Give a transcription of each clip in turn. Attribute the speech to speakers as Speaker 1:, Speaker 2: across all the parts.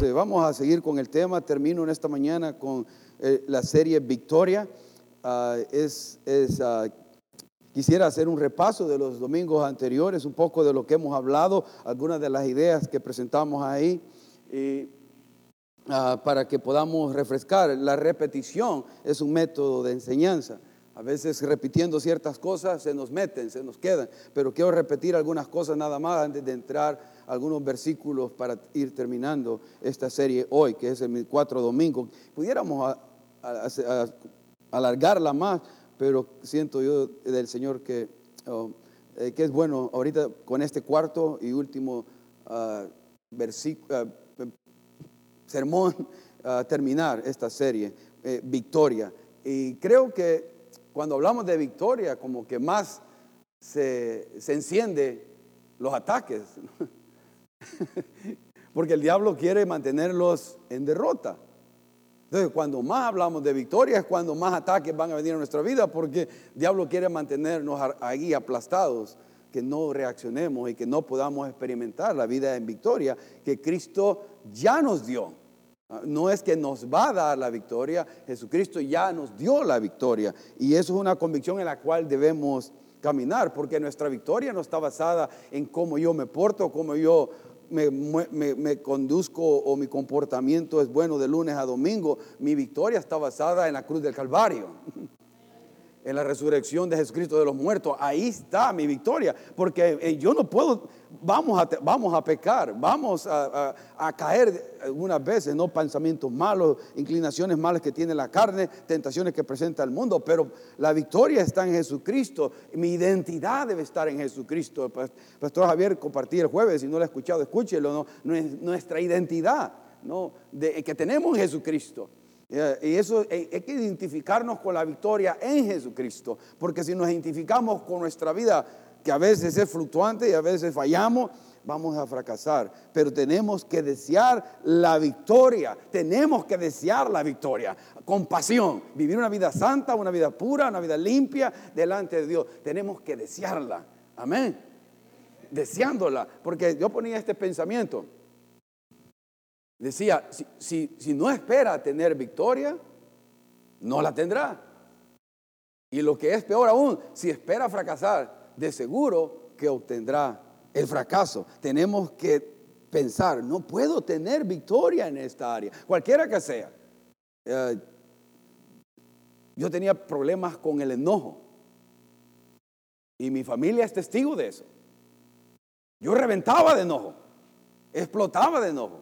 Speaker 1: Vamos a seguir con el tema. Termino en esta mañana con eh, la serie Victoria. Ah, es, es, ah, quisiera hacer un repaso de los domingos anteriores, un poco de lo que hemos hablado, algunas de las ideas que presentamos ahí, y, ah, para que podamos refrescar. La repetición es un método de enseñanza. A veces repitiendo ciertas cosas se nos meten, se nos quedan, pero quiero repetir algunas cosas nada más antes de entrar algunos versículos para ir terminando esta serie hoy, que es el cuatro domingo. Pudiéramos alargarla más, pero siento yo del Señor que, oh, eh, que es bueno ahorita con este cuarto y último uh, sermón terminar esta serie, eh, Victoria. Y creo que cuando hablamos de victoria, como que más se, se enciende los ataques. Porque el diablo quiere mantenerlos en derrota. Entonces, cuando más hablamos de victoria es cuando más ataques van a venir a nuestra vida, porque el diablo quiere mantenernos ahí aplastados, que no reaccionemos y que no podamos experimentar la vida en victoria que Cristo ya nos dio. No es que nos va a dar la victoria, Jesucristo ya nos dio la victoria. Y eso es una convicción en la cual debemos caminar, porque nuestra victoria no está basada en cómo yo me porto, cómo yo me, conduzco o mi comportamiento es bueno de lunes a domingo. Mi victoria está basada en la cruz del Calvario, en la resurrección de Jesucristo de los muertos. Ahí está mi victoria, porque eh, yo no puedo vamos a, vamos a pecar, vamos a, caer algunas veces, ¿no? Pensamientos malos, inclinaciones malas que tiene la carne, tentaciones que presenta el mundo, pero la victoria está en Jesucristo, mi identidad debe estar en Jesucristo. Pastor Javier compartí el jueves, si no lo ha escuchado, escúchelo, ¿no? Nuestra identidad, ¿no? De, que tenemos en Jesucristo. Y eso eh, hay que identificarnos con la victoria en Jesucristo, porque si nos identificamos con nuestra vida que a veces es fluctuante y a veces fallamos, vamos a fracasar. Pero tenemos que desear la victoria, tenemos que desear la victoria con pasión, vivir una vida santa, una vida pura, una vida limpia delante de Dios. Tenemos que desearla, amén. Deseándola, porque yo ponía este pensamiento. Decía, si, si no espera tener victoria, no la tendrá. Y lo que es peor aún, si espera fracasar, de seguro que obtendrá el fracaso. Tenemos que pensar, no puedo tener victoria en esta área, cualquiera que sea. Eh, yo tenía problemas con el enojo y mi familia es testigo de eso. Yo reventaba de enojo, explotaba de enojo.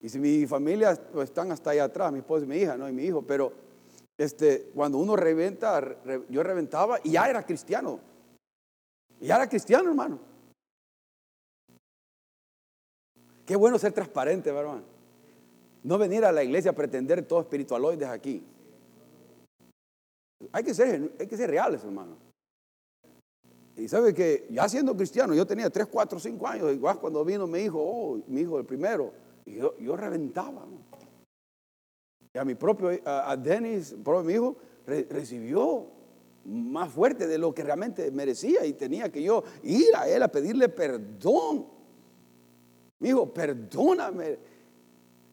Speaker 1: Y si mi familia pues, están hasta allá atrás, mi esposa y mi hija, no, y mi hijo, pero este, cuando uno reventa, yo reventaba y ya era cristiano. Y era cristiano, hermano. Qué bueno ser transparente, hermano. No venir a la iglesia a pretender todo espiritualoides aquí. Hay que ser, hay que ser reales, hermano. Y sabe que ya siendo cristiano, yo tenía 3, 4, 5 años, igual cuando vino mi hijo, oh, mi hijo el primero, yo, reventaba. Y a mi propio, a, Dennis, propio mi hijo, recibió más fuerte de lo que realmente merecía y tenía que yo ir a él a pedirle perdón. Mi hijo, perdóname,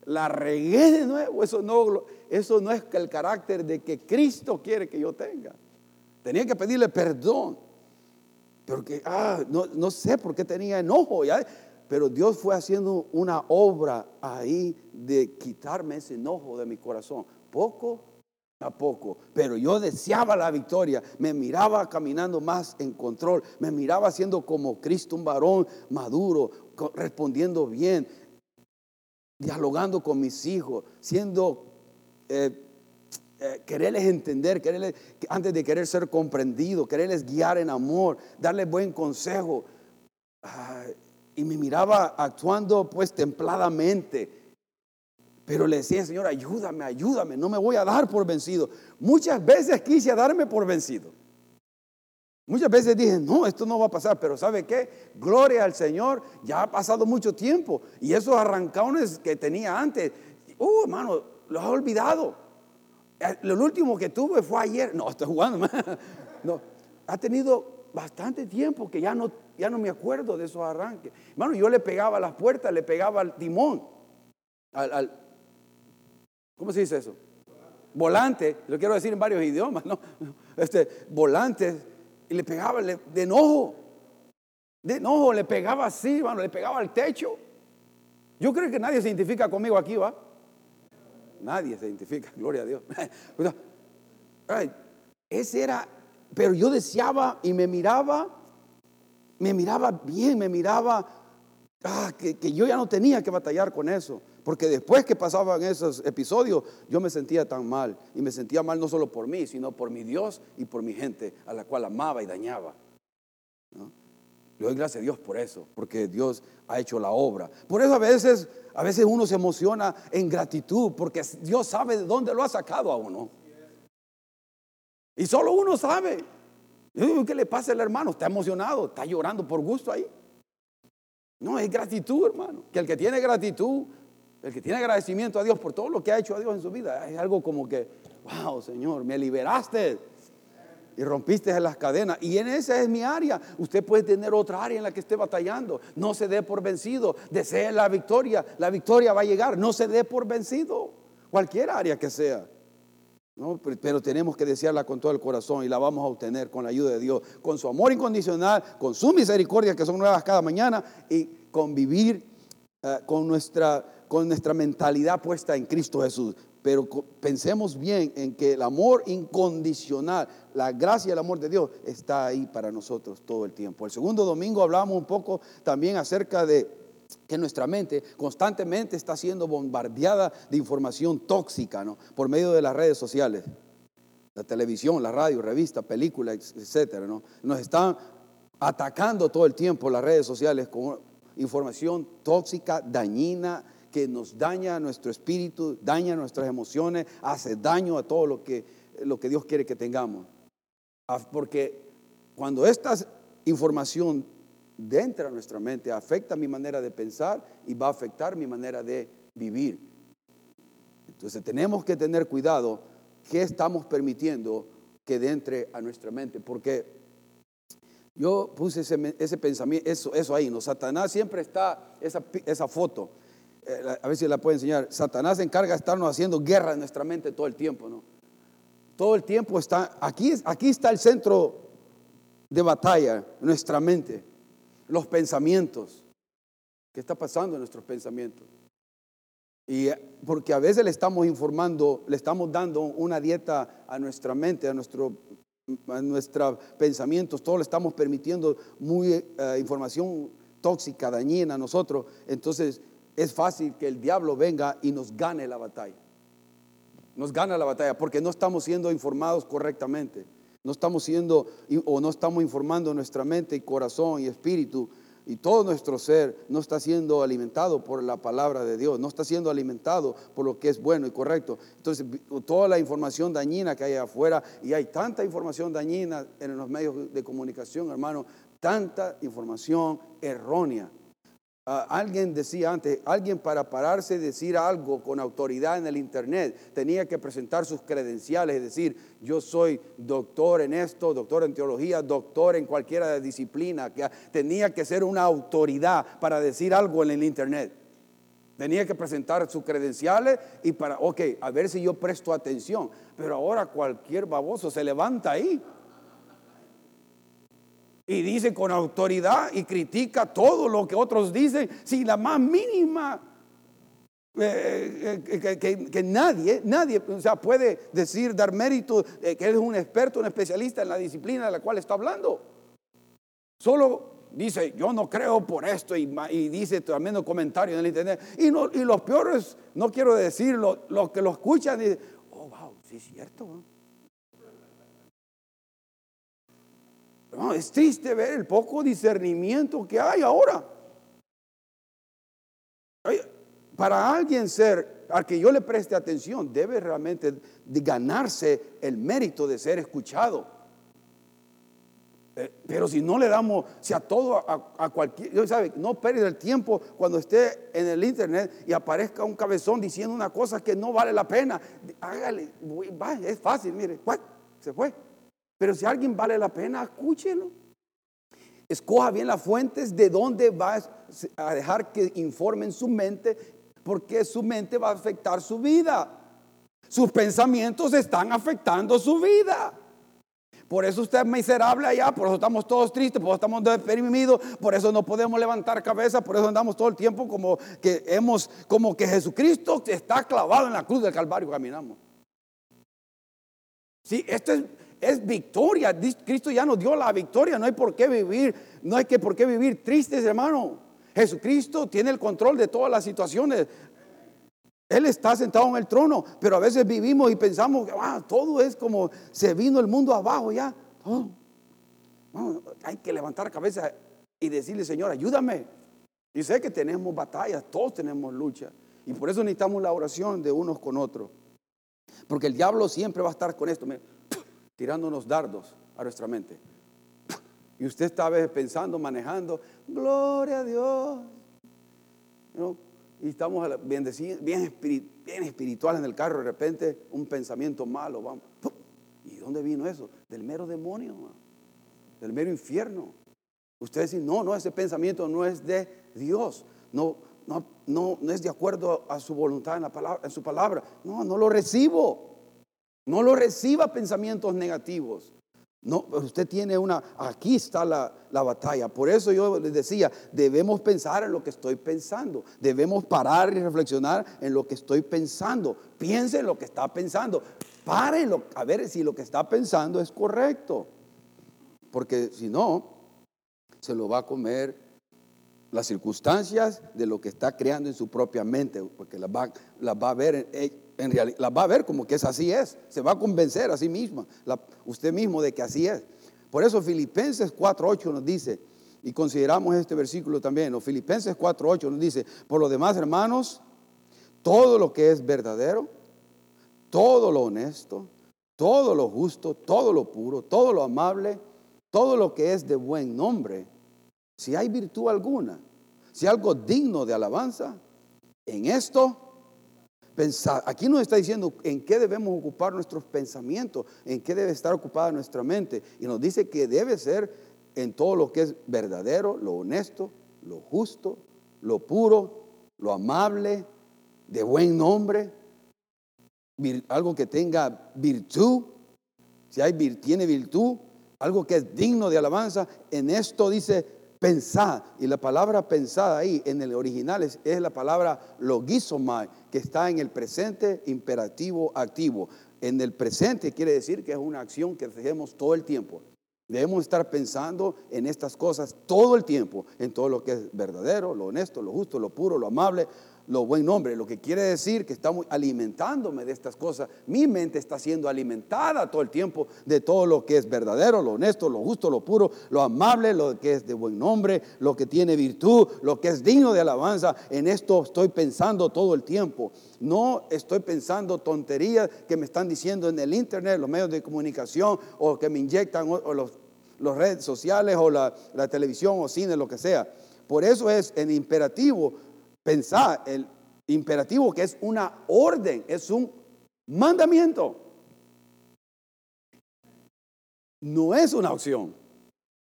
Speaker 1: la regué de nuevo. Eso no, eso no es el carácter de que Cristo quiere que yo tenga. Tenía que pedirle perdón. Porque, ah, no, no sé por qué tenía enojo. Pero Dios fue haciendo una obra ahí de quitarme ese enojo de mi corazón. Poco poco, pero yo deseaba la victoria, me miraba caminando más en control, me miraba siendo como Cristo, un varón maduro, respondiendo bien, dialogando con mis hijos, siendo, eh, eh, quererles entender, quererles, antes de querer ser comprendido, quererles guiar en amor, darles buen consejo. y me miraba actuando pues templadamente, pero le decía, Señor, ayúdame, ayúdame, no me voy a dar por vencido. Muchas veces quise darme por vencido. Muchas veces dije, no, esto no va a pasar, pero ¿sabe qué? Gloria al Señor, ya ha pasado mucho tiempo y esos arrancones que tenía antes, uh, hermano, los ha olvidado. Lo último que tuve fue ayer, no, estoy jugando, no, ha tenido bastante tiempo que ya no, ya no me acuerdo de esos arranques. Hermano, yo le pegaba a las puertas, le pegaba al timón. al, ¿cómo se dice eso? Volante, lo quiero decir en varios idiomas, ¿no? Este, volante, y le pegaba de enojo, de enojo, le pegaba así, mano, le pegaba al techo. Yo creo que nadie se identifica conmigo aquí, ¿va? Nadie se identifica, gloria a Dios. ese era, pero yo deseaba y me miraba, me miraba bien, me miraba, ah, que yo ya no tenía que batallar con eso. Porque después que pasaban esos episodios, yo me sentía tan mal. Y me sentía mal no solo por mí, sino por mi Dios y por mi gente, a la cual amaba y dañaba. Le doy gracias a Dios por eso, porque Dios ha hecho la obra. Por eso a veces, a veces uno se emociona en gratitud, porque Dios sabe de dónde lo ha sacado a uno. Y solo uno sabe. ¿Qué le pasa al hermano? Está emocionado, está llorando por gusto ahí. No, es gratitud, hermano. Que el que tiene gratitud el que tiene agradecimiento a Dios por todo lo que ha hecho a Dios en su vida, es algo como que, wow, Señor, me liberaste y rompiste las cadenas. Y en esa es mi área. Usted puede tener otra área en la que esté batallando. No se dé por vencido. Desee la victoria. La victoria va a llegar. No se dé por vencido. Cualquier área que sea. Pero tenemos que desearla con todo el corazón y la vamos a obtener con la ayuda de Dios, con su amor incondicional, con su misericordia que son nuevas cada mañana y convivir eh, con nuestra con nuestra mentalidad puesta en Cristo Jesús. Pero pensemos bien en que el amor incondicional, la gracia y el amor de Dios está ahí para nosotros todo el tiempo. El segundo domingo hablamos un poco también acerca de que nuestra mente constantemente está siendo bombardeada de información tóxica, ¿no? Por medio de las redes sociales, la televisión, la radio, revista, película, etcétera, ¿no? Nos están atacando todo el tiempo las redes sociales con información tóxica, dañina, que nos daña nuestro espíritu, daña nuestras emociones, hace daño a todo lo que, lo que Dios quiere que tengamos. Ah, porque cuando esta información entra a nuestra mente, afecta mi manera de pensar y va a afectar mi manera de vivir. Entonces tenemos que tener cuidado qué estamos permitiendo que entre a nuestra mente, porque yo puse ese, pensamiento, eso, eso ahí, ¿no? Satanás siempre está, esa, esa foto, a ver si la puedo enseñar, Satanás se encarga de estarnos haciendo guerra en nuestra mente todo el tiempo, ¿no? Todo el tiempo está, aquí, aquí está el centro de batalla, nuestra mente, los pensamientos. ¿Qué está pasando en nuestros pensamientos? Y eh, porque a veces le estamos informando, le estamos dando una dieta a nuestra mente, a nuestro a nuestros pensamientos, todo le estamos permitiendo muy eh, información tóxica, dañina a nosotros. Entonces es fácil que el diablo venga y nos gane la batalla. Nos gana la batalla porque no estamos siendo informados correctamente. No estamos siendo o no estamos informando nuestra mente y corazón y espíritu y todo nuestro ser no está siendo alimentado por la palabra de Dios, no está siendo alimentado por lo que es bueno y correcto. Entonces, toda la información dañina que hay afuera, y hay tanta información dañina en los medios de comunicación, hermano, tanta información errónea Ah, alguien decía antes, alguien para pararse y decir algo con autoridad en el Internet tenía que presentar sus credenciales, es decir, yo soy doctor en esto, doctor en teología, doctor en cualquiera disciplina, que tenía que ser una autoridad para decir algo en el Internet. Tenía que presentar sus credenciales y para, ok, a ver si yo presto atención. Pero ahora cualquier baboso se levanta ahí y dice con autoridad y critica todo lo que otros dicen sin la más mínima eh, eh, que, nadie, nadie o sea, puede decir, dar mérito que es un experto, un especialista en la disciplina de la cual está hablando. Solo dice, yo no creo por esto y, dice también los comentarios en el internet. Y, y los peores, no quiero decirlo, los que lo escuchan dicen, oh, wow, sí es cierto. No, es triste ver el poco discernimiento que hay ahora. Para alguien ser, al que yo le preste atención, debe realmente ganarse el mérito de ser escuchado. Eh, pero si no le damos, si a todo, a, cualquier, ¿sabe? no pierda el tiempo cuando esté en el internet y aparezca un cabezón diciendo una cosa que no vale la pena. Hágale, es fácil, mire, se fue. Pero si alguien vale la pena, escúchelo. Escoja bien las fuentes de dónde va a dejar que informen su mente porque su mente va a afectar su vida. Sus pensamientos están afectando su vida. Por eso usted es miserable allá, por eso estamos todos tristes, por eso estamos deprimidos, por eso no podemos levantar cabeza, por eso andamos todo el tiempo como que hemos, como que Jesucristo está clavado en la cruz del Calvario, caminamos. Sí, esto es, es victoria. Cristo ya nos dio la victoria. No hay por qué vivir, no hay que por qué vivir tristes, hermano. Jesucristo tiene el control de todas las situaciones. Él está sentado en el trono, pero a veces vivimos y pensamos que ah, todo es como se vino el mundo abajo ya. hay que levantar cabeza y decirle, Señor, ayúdame. Y sé que tenemos batallas, todos tenemos lucha. Y por eso necesitamos la oración de unos con otros. Porque el diablo siempre va a estar con esto, tirándonos dardos a nuestra mente. Y usted está a veces pensando, manejando, gloria a Dios. Y estamos bien, bien, bien espirituales en el carro, de repente un pensamiento malo. Vamos. ¿Y dónde vino eso? Del mero demonio, del mero infierno. Usted dice, no, no, ese pensamiento no es de Dios. No, no, no, no es de acuerdo a su voluntad en, la palabra, en su palabra. No, no lo recibo. No lo reciba pensamientos negativos. No, usted tiene una, aquí está la, batalla. Por eso yo les decía, debemos pensar en lo que estoy pensando. Debemos parar y reflexionar en lo que estoy pensando. Piense en lo que está pensando. Párenlo a ver si lo que está pensando es correcto. Porque si no, se lo va a comer las circunstancias de lo que está creando en su propia mente, porque las va, va a ver en, realidad, las va a ver como que es así es, se va a convencer a sí misma, usted mismo de que así es. Por eso Filipenses 4.8 nos dice, y consideramos este versículo también, los Filipenses 4.8 nos dice, por lo demás hermanos, todo lo que es verdadero, todo lo honesto, todo lo justo, todo lo puro, todo lo amable, todo lo que es de buen nombre, si hay virtud alguna, si algo digno de alabanza, en esto Aquí nos está diciendo en qué debemos ocupar nuestros pensamientos, en qué debe estar ocupada nuestra mente. Y nos dice que debe ser en todo lo que es verdadero, lo honesto, lo justo, lo puro, lo amable, de buen nombre, algo que tenga virtud, si hay, tiene virtud, algo que es digno de alabanza. En esto dice, Pensad, y la palabra pensada ahí en el original es, la palabra logizomai, que está en el presente imperativo activo. En el presente quiere decir que es una acción que hacemos todo el tiempo. Debemos estar pensando en estas cosas todo el tiempo, en todo lo que es verdadero, lo honesto, lo justo, lo puro, lo amable, lo buen nombre, lo que quiere decir que estamos alimentándome de estas cosas. Mi mente está siendo alimentada todo el tiempo de todo lo que es verdadero, lo honesto, lo justo, lo puro, lo amable, lo que es de buen nombre, lo que tiene virtud, lo que es digno de alabanza. En esto estoy pensando todo el tiempo. No estoy pensando tonterías que me están diciendo en el internet, los medios de comunicación o que me inyectan o, los, redes sociales o la, la televisión o cine, lo que sea. Por eso es en imperativo Pensar el imperativo que es una orden, es un mandamiento. No es una opción.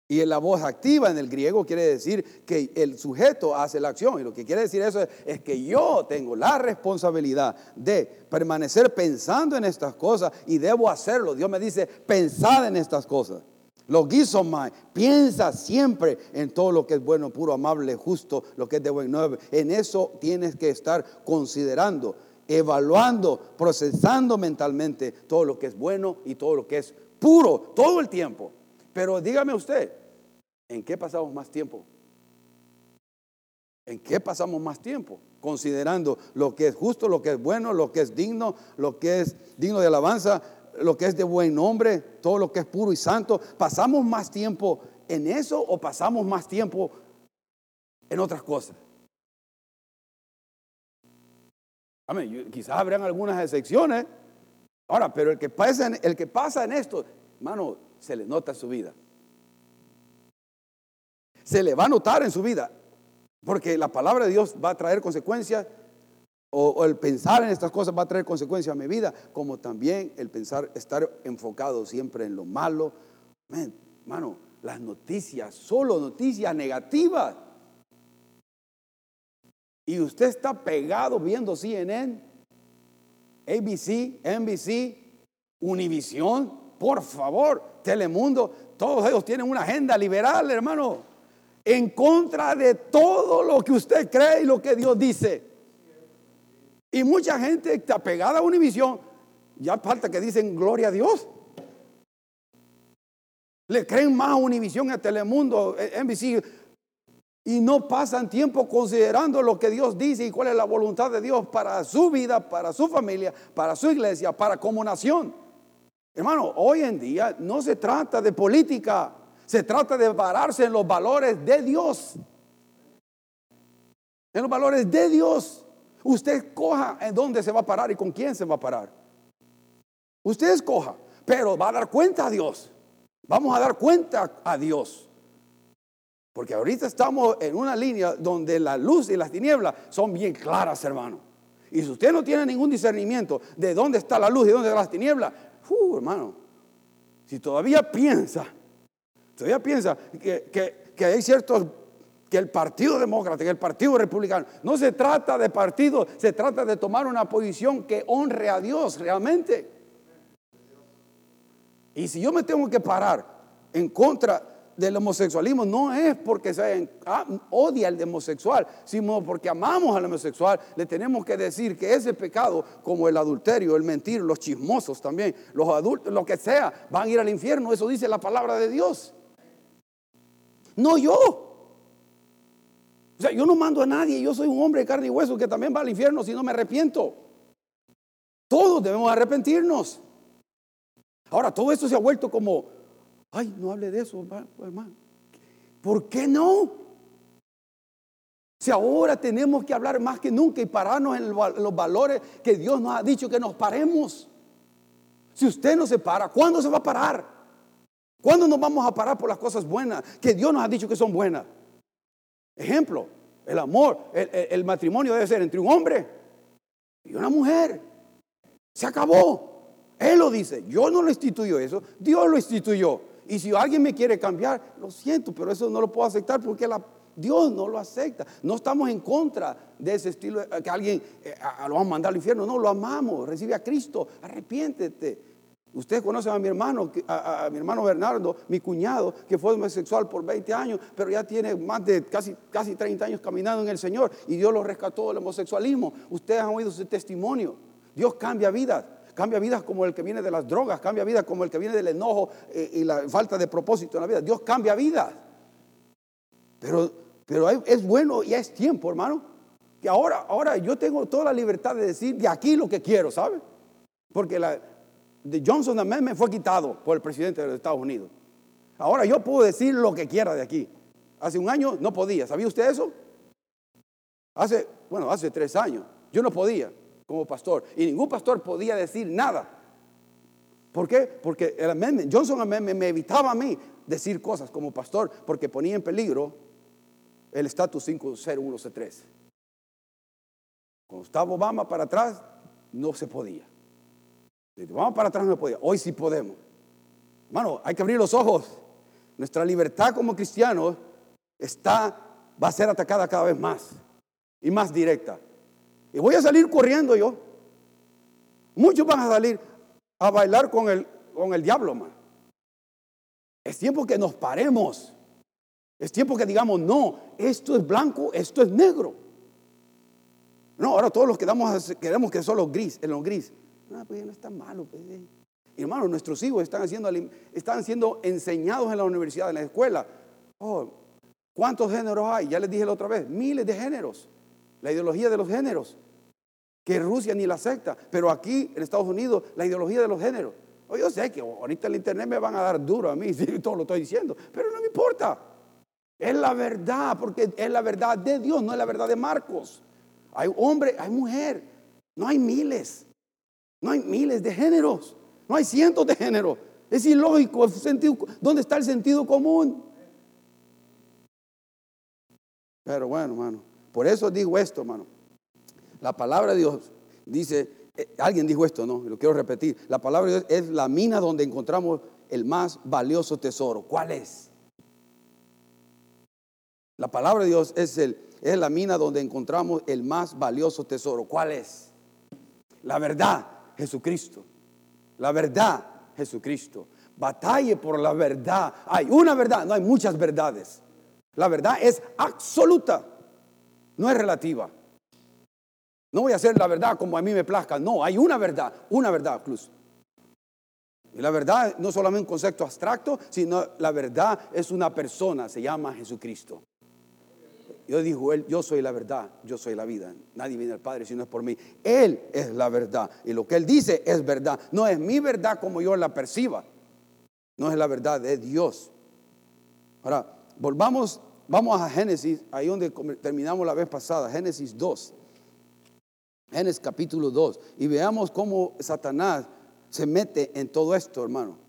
Speaker 1: Y en la voz activa en el griego quiere decir que el sujeto hace la acción. Y lo que quiere decir eso es, es, que yo tengo la responsabilidad de permanecer pensando en estas cosas y debo hacerlo. Dios me dice, pensad en estas cosas. Lo más. Piensa siempre en todo lo que es bueno, puro, amable, justo, lo que es de buen nuevo. En eso tienes que estar considerando, evaluando, procesando mentalmente todo lo que es bueno y todo lo que es puro, todo el tiempo. Pero dígame usted, ¿en qué pasamos más tiempo? ¿En qué pasamos más tiempo? Considerando lo que es justo, lo que es bueno, lo que es digno, lo que es digno de alabanza, lo que es de buen nombre, todo lo que es puro y santo, ¿pasamos más tiempo en eso o pasamos más tiempo en otras cosas? Amén. Quizás habrán algunas excepciones. Ahora, pero el que pasa en, el que pasa en esto, hermano, se le nota en su vida. Se le va a notar en su vida. Porque la palabra de Dios va a traer consecuencias o, el pensar en estas cosas va a traer consecuencias a mi vida, como también el pensar, estar enfocado siempre en lo malo. Hermano, las noticias, solo noticias negativas. y usted está pegado viendo CNN, ABC, NBC, Univisión, por favor, Telemundo, todos ellos tienen una agenda liberal, hermano, en contra de todo lo que usted cree y lo que Dios dice. Y mucha gente está pegada a Univisión, ya falta que dicen gloria a Dios. Le creen más a Univisión, a Telemundo, NBC, y no pasan tiempo considerando lo que Dios dice y cuál es la voluntad de Dios para su vida, para su familia, para su iglesia, para como nación. Hermano, hoy en día no se trata de política, se trata de pararse en los valores de Dios. En los valores de Dios. Usted escoja en dónde se va a parar y con quién se va a parar. Usted escoja, pero va a dar cuenta a Dios. Vamos a dar cuenta a Dios. Porque ahorita estamos en una línea donde la luz y las tinieblas son bien claras, hermano. Y si usted no tiene ningún discernimiento de dónde está la luz y dónde están las tinieblas, uh, hermano, si todavía piensa, todavía piensa que, que hay ciertos que el Partido Demócrata, que el Partido Republicano, no se trata de partido, se trata de tomar una posición que honre a Dios realmente. Y si yo me tengo que parar en contra del homosexualismo no es porque se ah, odia al homosexual, sino porque amamos al homosexual. Le tenemos que decir que ese pecado, como el adulterio, el mentir, los chismosos también, los adultos, lo que sea, van a ir al infierno. Eso dice la palabra de Dios. No yo. O sea, yo no mando a nadie. Yo soy un hombre de carne y hueso que también va al infierno si no me arrepiento. Todos debemos arrepentirnos. Ahora, todo esto se ha vuelto como Ay, no hable de eso, hermano. ¿Por qué no? Si ahora tenemos que hablar más que nunca y pararnos en los valores que Dios nos ha dicho que nos paremos. Si usted no se para, ¿cuándo se va a parar? ¿Cuándo nos vamos a parar por las cosas buenas que Dios nos ha dicho que son buenas? Ejemplo, el amor, el, matrimonio debe ser entre un hombre y una mujer. Se acabó. Él lo dice. Yo no lo instituyo eso. Dios lo instituyó. Y si alguien me quiere cambiar, lo siento, pero eso no lo puedo aceptar porque Dios no lo acepta. No estamos en contra de ese estilo, que alguien eh, lo va a mandar al infierno. No, lo amamos. Recibe a Cristo. Arrepiéntete. Ustedes conocen a mi hermano, a, mi hermano Bernardo, mi cuñado, que fue homosexual por 20 años, pero ya tiene más de casi, casi 30 años caminando en el Señor y Dios lo rescató del homosexualismo. Ustedes han oído su testimonio. Dios cambia vidas cambia vidas como el que viene de las drogas, cambia vidas como el que viene del enojo eh, y la falta de propósito en la vida. Dios cambia vidas. Pero, pero es bueno y es tiempo, hermano. Que ahora, ahora yo tengo toda la libertad de decir de aquí lo que quiero, ¿sabe? Porque la de Johnson Amendment fue quitado por el presidente de los Estados Unidos. Ahora yo puedo decir lo que quiera de aquí. Hace un año no podía. ¿Sabía usted eso? Hace, bueno, hace tres años. Yo no podía como pastor. Y ningún pastor podía decir nada. ¿Por qué? Porque el amendment, Johnson Amendment me evitaba a mí decir cosas como pastor porque ponía en peligro el estatus 501C3. Cuando estaba Obama para atrás, no se podía. Vamos para atrás no podía. Hoy sí podemos. Hermano, hay que abrir los ojos. Nuestra libertad como cristianos está, va a ser atacada cada vez más y más directa. Y voy a salir corriendo yo. Muchos van a salir a bailar con el, con el diablo, man. Es tiempo que nos paremos. Es tiempo que digamos, no, esto es blanco, esto es negro. No, ahora todos los quedamos, queremos que solo gris, en lo gris. No, pues ya no está malo. Pues, eh. Hermano, nuestros hijos están, haciendo, están siendo enseñados en la universidad, en la escuela. Oh, ¿Cuántos géneros hay? Ya les dije la otra vez, miles de géneros. La ideología de los géneros que Rusia ni la acepta, pero aquí en Estados Unidos la ideología de los géneros. yo sé que ahorita el internet me van a dar duro a mí, todo lo estoy diciendo, pero no me importa. Es la verdad, porque es la verdad de Dios, no es la verdad de Marcos. Hay hombre, hay mujer, no hay miles, no hay miles de géneros, no hay cientos de géneros. Es ilógico, ¿dónde está el sentido común? Pero bueno, hermano, por eso digo esto, hermano. La palabra de Dios dice, eh, alguien dijo esto, ¿no? Lo quiero repetir. La palabra de Dios es la mina donde encontramos el más valioso tesoro. ¿Cuál es? La palabra de Dios es, el, es la mina donde encontramos el más valioso tesoro. ¿Cuál es? La verdad, Jesucristo. La verdad, Jesucristo. Batalle por la verdad. Hay una verdad, no hay muchas verdades. La verdad es absoluta, no es relativa. No voy a hacer la verdad como a mí me plazca. No, hay una verdad, una verdad incluso. Y la verdad no solamente un concepto abstracto, sino la verdad es una persona, se llama Jesucristo. Yo dijo él, yo soy la verdad, yo soy la vida. Nadie viene al Padre si no es por mí. Él es la verdad. Y lo que él dice es verdad. No es mi verdad como yo la perciba. No es la verdad de Dios. Ahora, volvamos, vamos a Génesis, ahí donde terminamos la vez pasada, Génesis 2. Génesis capítulo 2. Y veamos cómo Satanás se mete en todo esto, hermano.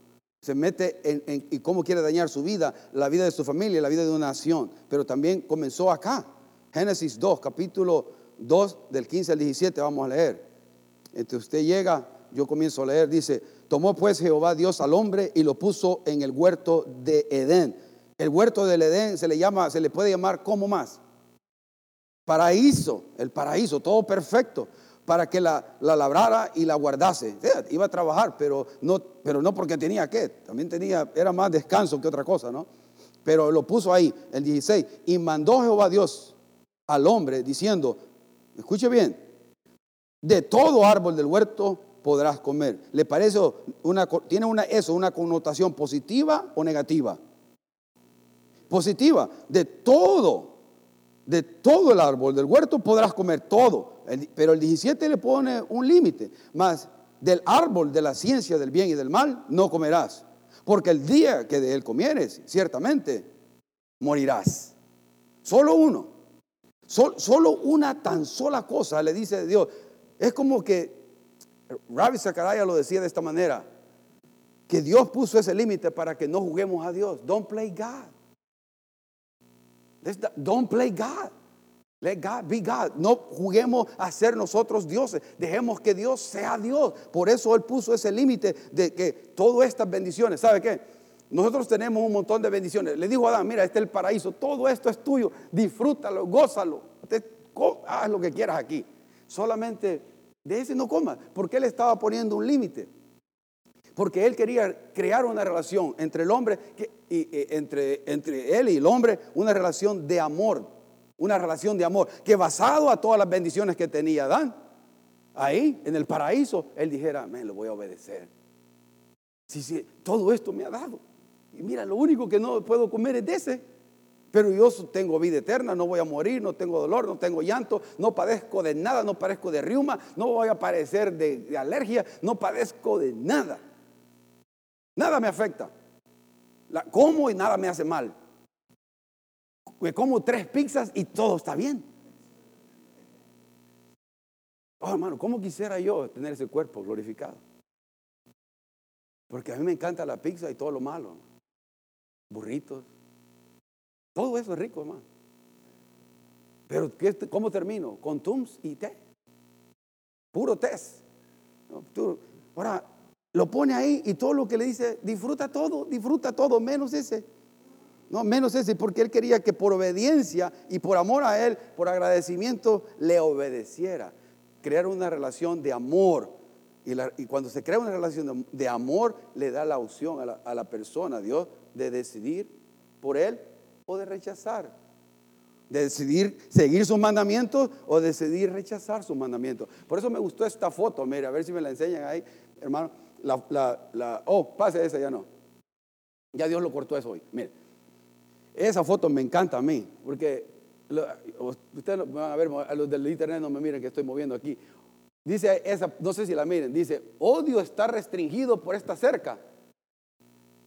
Speaker 1: Se mete en, y cómo quiere dañar su vida, la vida de su familia, la vida de una nación. Pero también comenzó acá. Génesis 2, capítulo 2, del 15 al 17, vamos a leer. Entonces usted llega, yo comienzo a leer, dice, tomó pues Jehová Dios al hombre y lo puso en el huerto de Edén. El huerto del Edén se le llama, se le puede llamar como más. Paraíso, el paraíso, todo perfecto para que la, labrara y la guardase. iba a trabajar, pero no, pero no porque tenía que, también tenía, era más descanso que otra cosa, ¿no? Pero lo puso ahí, el 16, y mandó Jehová Dios al hombre diciendo, escuche bien, de todo árbol del huerto podrás comer. ¿Le parece una, tiene una, eso, una connotación positiva o negativa? Positiva, de todo, de todo el árbol del huerto podrás comer todo pero el 17 le pone un límite. Más del árbol de la ciencia del bien y del mal no comerás. Porque el día que de él comieres, ciertamente morirás. Solo uno. solo una tan sola cosa le dice Dios. Es como que Rabbi Zachariah lo decía de esta manera. Que Dios puso ese límite para que no juguemos a Dios. Don't play God. Don't play God. Let God be God. No juguemos a ser nosotros dioses. Dejemos que Dios sea Dios. Por eso Él puso ese límite de que todas estas bendiciones, ¿sabe qué? Nosotros tenemos un montón de bendiciones. Le dijo a Adán, mira, este es el paraíso. Todo esto es tuyo. Disfrútalo, gózalo. haz lo que quieras aquí. Solamente de ese no comas. Porque Él estaba poniendo un límite. Porque Él quería crear una relación entre el hombre, y, entre, Él y el hombre, una relación de amor una relación de amor que basado a todas las bendiciones que tenía Adán, ahí en el paraíso, él dijera, me lo voy a obedecer. Si, sí, todo esto me ha dado. Y mira, lo único que no puedo comer es de ese. Pero yo tengo vida eterna, no voy a morir, no tengo dolor, no tengo llanto, no padezco de nada, no padezco de riuma, no voy a padecer de alergia, no padezco de nada. Nada me afecta. Como y nada me hace mal me como tres pizzas y todo está bien. Oh, hermano, ¿cómo quisiera yo tener ese cuerpo glorificado? Porque a mí me encanta la pizza y todo lo malo. Burritos. Todo eso es rico, hermano. Pero ¿cómo termino? Con tums y té. Puro té. Ahora, lo pone ahí y todo lo que le dice, disfruta todo, disfruta todo, menos ese. No, menos ese, porque él quería que por obediencia y por amor a él, por agradecimiento, le obedeciera. Crear una relación de amor. Y, cuando se crea una relación de, amor, le da la opción a la, a la persona, Dios, de decidir por él o de rechazar. De decidir seguir sus mandamientos o decidir rechazar sus mandamientos. Por eso me gustó esta foto, mire, a ver si me la enseñan ahí, hermano. Oh, pase esa, ya no. Ya Dios lo cortó eso hoy. Mire. Esa foto me encanta a mí, porque ustedes van a ver, a los del internet no me miren que estoy moviendo aquí. Dice esa, no sé si la miren, dice, odio está restringido por esta cerca.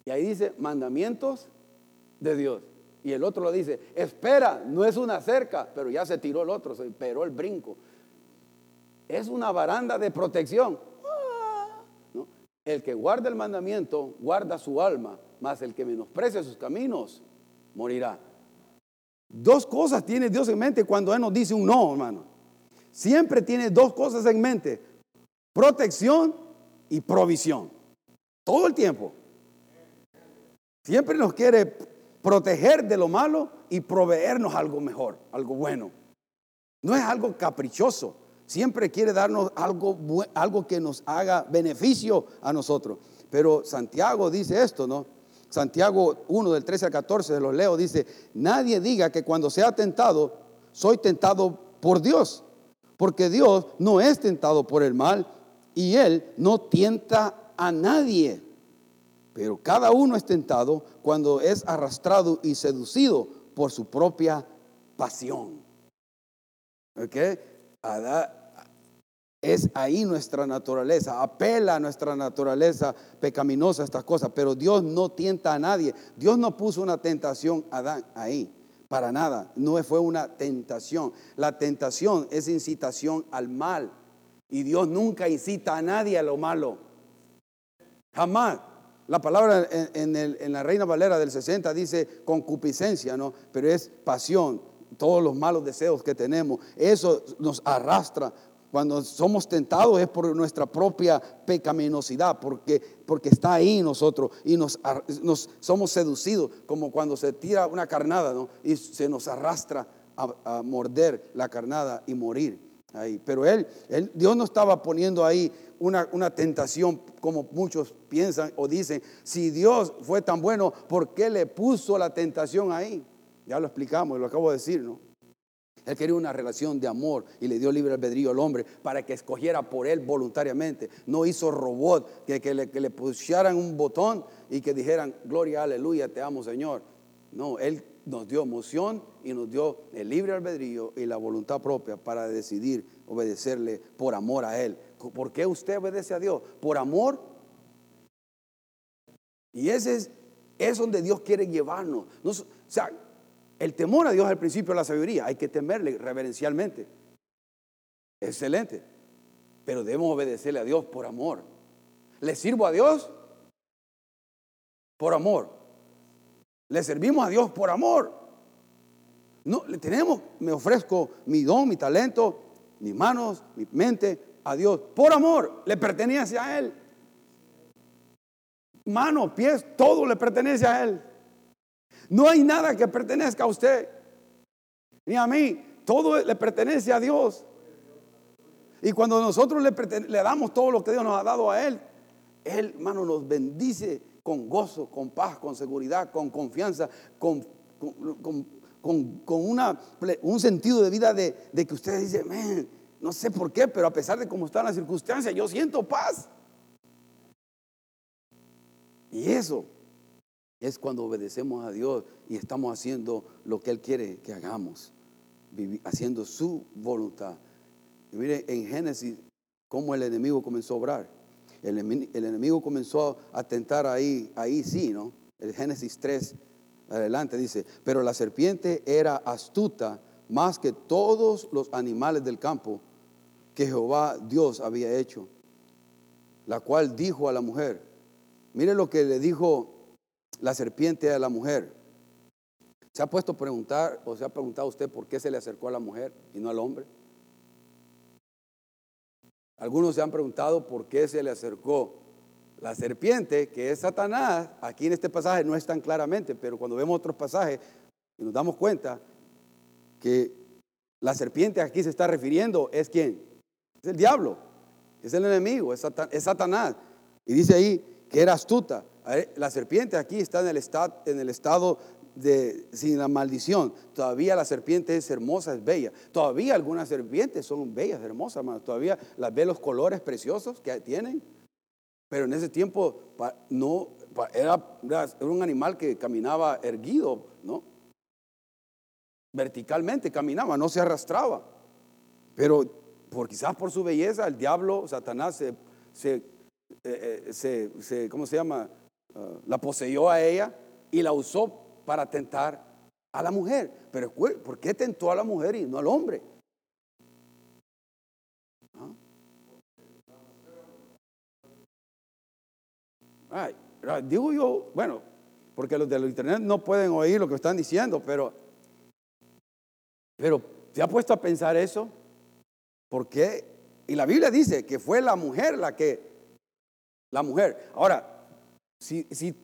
Speaker 1: Y ahí dice, mandamientos de Dios. Y el otro lo dice, espera, no es una cerca, pero ya se tiró el otro, se esperó el brinco. Es una baranda de protección. El que guarda el mandamiento guarda su alma, mas el que menosprecia sus caminos morirá. Dos cosas tiene Dios en mente cuando Él nos dice un no, hermano. Siempre tiene dos cosas en mente. Protección y provisión. Todo el tiempo. Siempre nos quiere proteger de lo malo y proveernos algo mejor, algo bueno. No es algo caprichoso, siempre quiere darnos algo, algo que nos haga beneficio a nosotros. Pero Santiago dice esto, ¿no? Santiago 1 del 13 al 14 de los leo dice, nadie diga que cuando sea tentado, soy tentado por Dios, porque Dios no es tentado por el mal y Él no tienta a nadie. Pero cada uno es tentado cuando es arrastrado y seducido por su propia pasión. ¿Ok? Es ahí nuestra naturaleza, apela a nuestra naturaleza pecaminosa estas cosas, pero Dios no tienta a nadie. Dios no puso una tentación a Adán ahí, para nada, no fue una tentación. La tentación es incitación al mal y Dios nunca incita a nadie a lo malo. Jamás. La palabra en, en la Reina Valera del 60 dice concupiscencia, ¿no? Pero es pasión, todos los malos deseos que tenemos. Eso nos arrastra cuando somos tentados es por nuestra propia pecaminosidad, porque, porque está ahí nosotros y nos, nos, somos seducidos, como cuando se tira una carnada ¿no? y se nos arrastra a, morder la carnada y morir ahí. Pero él, él, Dios no estaba poniendo ahí una, una tentación como muchos piensan o dicen, si Dios fue tan bueno, ¿por qué le puso la tentación ahí? Ya lo explicamos, lo acabo de decir, ¿no? Él quería una relación de amor y le dio libre albedrío al hombre para que escogiera por él voluntariamente. No hizo robot que, le, que le pusieran un botón y que dijeran, gloria, aleluya, te amo Señor. No, Él nos dio emoción y nos dio el libre albedrío y la voluntad propia para decidir obedecerle por amor a Él. ¿Por qué usted obedece a Dios? Por amor. Y ese es, es donde Dios quiere llevarnos. o sea, el temor a Dios es el principio de la sabiduría. Hay que temerle reverencialmente. Excelente. Pero debemos obedecerle a Dios por amor. ¿Le sirvo a Dios? Por amor. Le servimos a Dios por amor. No, le tenemos, me ofrezco mi don, mi talento, mis manos, mi mente a Dios por amor. Le pertenece a Él. Manos, pies, todo le pertenece a Él. No hay nada que pertenezca a usted, ni a mí. Todo le pertenece a Dios. Y cuando nosotros le, damos todo lo que Dios nos ha dado a Él, Él, hermano, nos bendice con gozo, con paz, con seguridad, con confianza, con, con, una, un sentido de vida de, de que usted dice, no sé por qué, pero a pesar de cómo están las circunstancias, yo siento paz. Y eso es cuando obedecemos a Dios y estamos haciendo lo que Él quiere que hagamos, haciendo su voluntad. Y mire en Génesis cómo el enemigo comenzó a obrar. El, enemigo comenzó a tentar ahí, ahí sí, ¿no? El Génesis 3 adelante dice, pero la serpiente era astuta más que todos los animales del campo que Jehová Dios había hecho, la cual dijo a la mujer, mire lo que le dijo la serpiente a la mujer. ¿Se ha puesto a preguntar o se ha preguntado usted por qué se le acercó a la mujer y no al hombre? Algunos se han preguntado por qué se le acercó la serpiente, que es Satanás. Aquí en este pasaje no es tan claramente, pero cuando vemos otros pasajes nos damos cuenta que la serpiente aquí se está refiriendo es quién? Es el diablo, es el enemigo, es Satanás. Y dice ahí que era astuta. La serpiente aquí está en el, estado, en el estado de sin la maldición. Todavía la serpiente es hermosa, es bella. Todavía algunas serpientes son bellas, hermosas. Todavía las ve los colores preciosos que tienen. Pero en ese tiempo no era, era un animal que caminaba erguido, ¿no? Verticalmente caminaba, no se arrastraba. Pero por, quizás por su belleza, el diablo, Satanás, se, se, eh, eh, se ¿cómo se llama? La poseyó a ella y la usó para tentar a la mujer. Pero ¿por qué tentó a la mujer y no al hombre? ¿Ah? digo yo, bueno, porque los de internet no pueden oír lo que están diciendo, pero, pero ¿se ha puesto a pensar eso? ¿Por qué? Y la Biblia dice que fue la mujer la que, la mujer. Ahora, si, si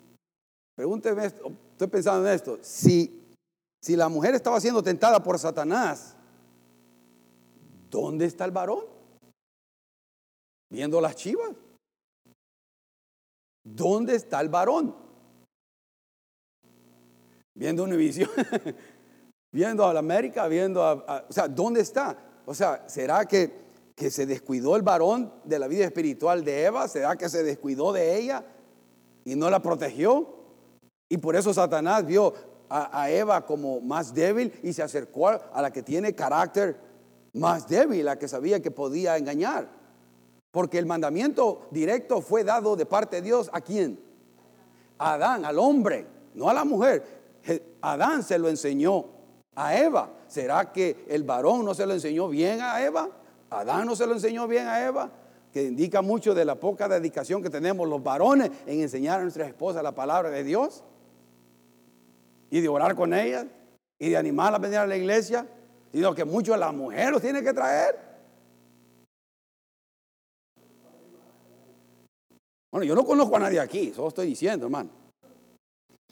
Speaker 1: pregúnteme estoy pensando en esto. Si, si la mujer estaba siendo tentada por Satanás, ¿dónde está el varón? Viendo las chivas. ¿Dónde está el varón? Viendo Univision, viendo a la América, viendo a, O sea, ¿dónde está? O sea, ¿será que, que se descuidó el varón de la vida espiritual de Eva? ¿Será que se descuidó de ella y no la protegió? Y por eso Satanás vio a, Eva como más débil y se acercó a la que tiene carácter más débil, la que sabía que podía engañar. Porque el mandamiento directo fue dado de parte de Dios a quién? A Adán, al hombre, no a la mujer. Adán se lo enseñó a Eva. ¿Será que el varón no se lo enseñó bien a Eva? Adán no se lo enseñó bien a Eva, que indica mucho de la poca dedicación que tenemos los varones en enseñar a nuestras esposas la palabra de Dios y de orar con ellas y de animarlas a venir a la iglesia, sino que mucho la mujer los tiene que traer. Bueno, yo no conozco a nadie aquí, solo estoy diciendo, hermano.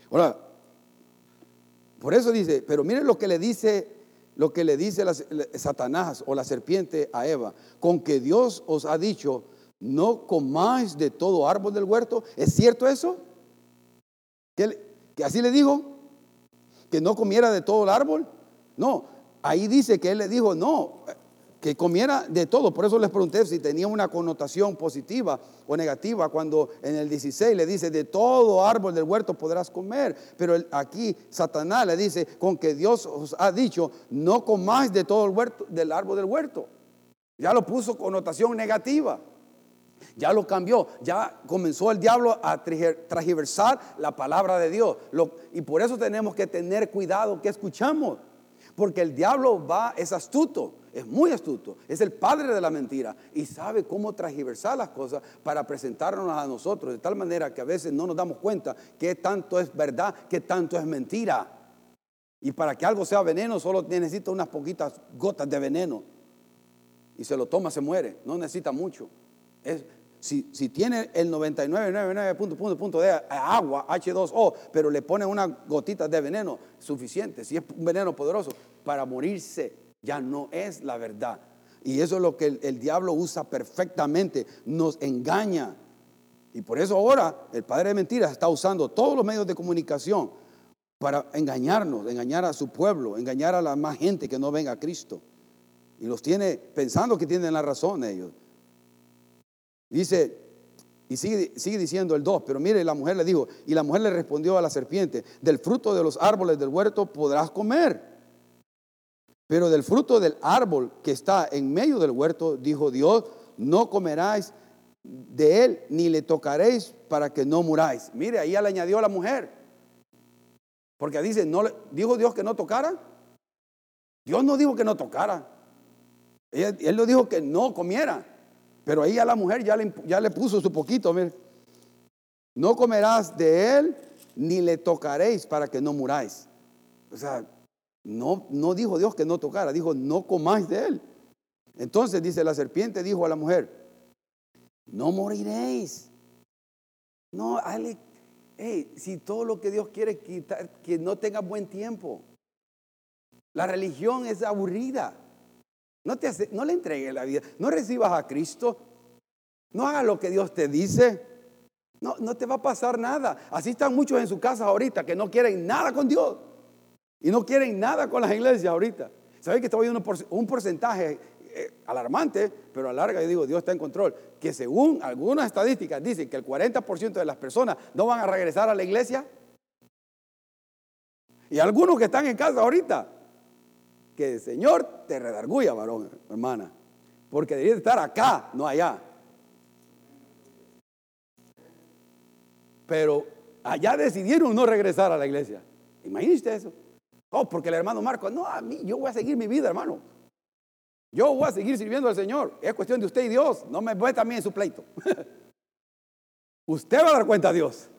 Speaker 1: Ahora, por eso dice, pero miren lo que le dice, lo que le dice Satanás o la serpiente a Eva, con que Dios os ha dicho, no comáis de todo árbol del huerto. ¿Es cierto eso? ¿Que, que así le dijo? ¿Que no comiera de todo el árbol? No, ahí dice que él le dijo, no, que comiera de todo. Por eso les pregunté si tenía una connotación positiva o negativa cuando en el 16 le dice, de todo árbol del huerto podrás comer. Pero aquí Satanás le dice, con que Dios os ha dicho, no comáis de todo el huerto, del árbol del huerto. Ya lo puso connotación negativa. Ya lo cambió, ya comenzó el diablo a transversar la palabra de Dios. y por eso tenemos que tener cuidado que escuchamos. Porque el diablo va, es astuto es muy astuto, es el padre de la mentira y sabe cómo transversar las cosas para presentarnos a nosotros de tal manera que a veces no nos damos cuenta que tanto es verdad, que tanto es mentira. Y para que algo sea veneno solo necesita unas poquitas gotas de veneno. Y se lo toma, se muere. No necesita mucho. Es, si, si, tiene el 99,99 punto, punto, punto de agua, H2O, pero le pone unas gotitas de veneno, suficiente. Si es un veneno poderoso, para morirse ya no es la verdad. Y eso es lo que el, diablo usa perfectamente, nos engaña. Y por eso ahora el padre de mentiras está usando todos los medios de comunicación para engañarnos, engañar a su pueblo, engañar a la más gente que no venga a Cristo. Y los tiene pensando que tienen la razón ellos. Dice, y sigue, sigue, diciendo el 2, pero mire, la mujer le dijo, y la mujer le respondió a la serpiente, del fruto de los árboles del huerto podrás comer. Pero del fruto del árbol que está en medio del huerto, dijo Dios, no comeráis de él ni le tocaréis para que no muráis. Mire, ahí ya le añadió a la mujer. Porque dice, no, dijo Dios que no tocara. Dios no dijo que no tocara. Él, lo dijo que no comiera. Pero ahí a la mujer ya le, ya le puso su poquito. Mire. No comerás de él ni le tocaréis para que no muráis. O sea, no, no dijo Dios que no tocara, dijo no comáis de él. Entonces dice la serpiente, dijo a la mujer, no moriréis. No, Ale, si todo lo que Dios quiere quitar, que no tenga buen tiempo. La religión es aburrida. No, te no le entregues la vida. No recibas a Cristo. No hagas lo que Dios te dice. No, no te va a pasar nada. Así están muchos en su casa ahorita que no quieren nada con Dios. Y no quieren nada con las iglesias ahorita. ¿Saben que está viendo un porcentaje eh, alarmante, pero a larga yo digo, Dios está en control, que según algunas estadísticas dicen que el 40% de las personas no van a regresar a la iglesia. Y algunos que están en casa ahorita, que el Señor te redarguya, varón, hermana, porque debería estar acá, no allá. Pero allá decidieron no regresar a la iglesia. Imagínese eso. Oh, porque el hermano Marco, no, a mí, yo voy a seguir mi vida, hermano. Yo voy a seguir sirviendo al Señor. Es cuestión de usted y Dios. No me voy también en su pleito. usted va a dar cuenta a Dios.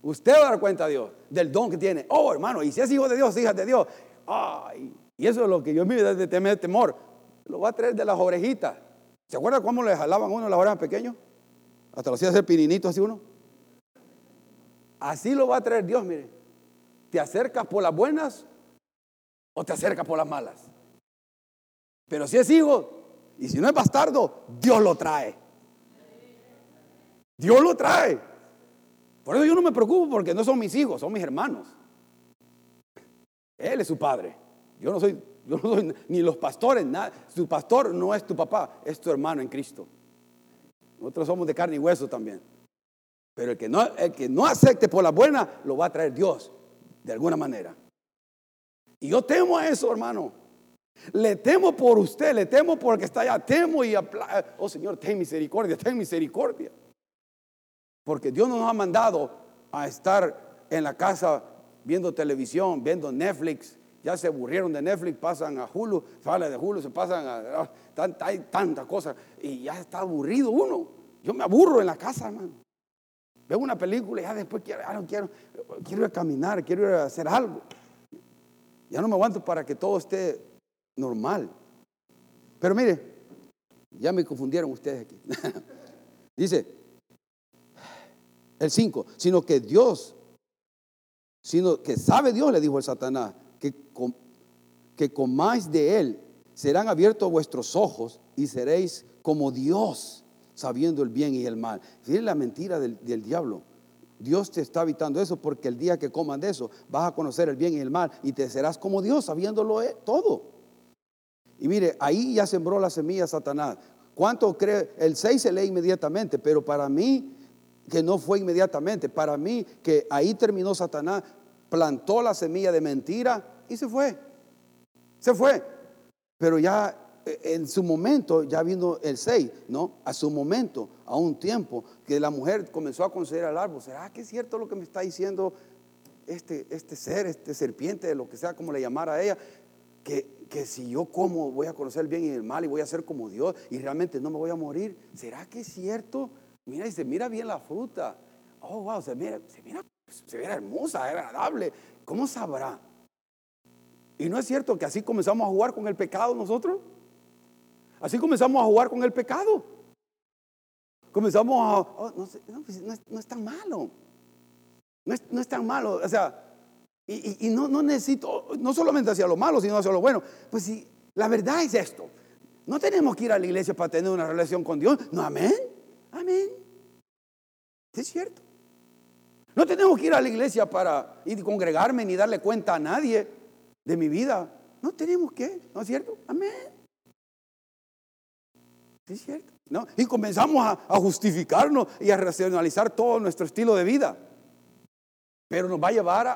Speaker 1: Usted va a dar cuenta a Dios del don que tiene. Oh, hermano, y si es hijo de Dios, hija de Dios. Ay, y eso es lo que yo me de temer temor. Lo va a traer de las orejitas. ¿Se acuerda cómo le jalaban uno las orejas pequeños? Hasta lo hacía hacer pirinito así uno. Así lo va a traer Dios, mire. ¿Te acercas por las buenas o te acercas por las malas? Pero si es hijo y si no es bastardo, Dios lo trae. Dios lo trae. Por eso yo no me preocupo porque no son mis hijos, son mis hermanos. Él es su padre. Yo no soy, yo no soy ni los pastores. Su pastor no es tu papá, es tu hermano en Cristo. Nosotros somos de carne y hueso también. Pero el que no, el que no acepte por la buena, lo va a traer Dios, de alguna manera. Y yo temo a eso, hermano. Le temo por usted, le temo porque está allá. Temo y Oh Señor, ten misericordia, ten misericordia. Porque Dios nos ha mandado a estar en la casa viendo televisión, viendo Netflix. Ya se aburrieron de Netflix, pasan a Hulu, sale de Hulu, se pasan a. Ah, hay tantas cosas. Y ya está aburrido uno. Yo me aburro en la casa, hermano. Veo una película y ya después quiero, no quiero, quiero ir a caminar, quiero ir a hacer algo. Ya no me aguanto para que todo esté normal. Pero mire, ya me confundieron ustedes aquí. Dice, el 5, sino que Dios, sino que sabe Dios, le dijo el Satanás, que, que comáis de él, serán abiertos vuestros ojos y seréis como Dios sabiendo el bien y el mal. Fíjense la mentira del, diablo. Dios te está evitando eso porque el día que coman de eso vas a conocer el bien y el mal y te serás como Dios sabiéndolo eh, todo. Y mire, ahí ya sembró la semilla Satanás. ¿Cuánto cree? El 6 se lee inmediatamente, pero para mí que no fue inmediatamente, para mí que ahí terminó Satanás, plantó la semilla de mentira y se fue. Se fue. Pero ya en su momento, ya vino el 6, ¿no? A su momento, a un tiempo, que la mujer comenzó a considerar el árbol. ¿Será que es cierto lo que me está diciendo este, este ser, este serpiente, lo que sea, como le llamara a ella? Que, que si yo como voy a conocer el bien y el mal y voy a ser como Dios y realmente no me voy a morir. ¿Será que es cierto? Mira, se mira bien la fruta. Oh, wow, se mira, se mira, se mira hermosa, agradable. ¿Cómo sabrá? Y no es cierto que así comenzamos a jugar con el pecado nosotros. Así comenzamos a jugar con el pecado. Comenzamos a, oh, pues, no, es, tan malo. No es, tan malo. O sea, y, no, no, necesito, no solamente hacia lo malo, sino hacia lo bueno. Pues si la verdad es esto. No tenemos que ir a la iglesia para tener una relación con Dios. No, amén. Amén. Es cierto. No tenemos que ir a la iglesia para ir congregarme ni darle cuenta a nadie de mi vida. No tenemos que, ¿no es cierto? Amén es cierto. ¿No? Y comenzamos a, justificarnos y a racionalizar todo nuestro estilo de vida. Pero nos va a llevar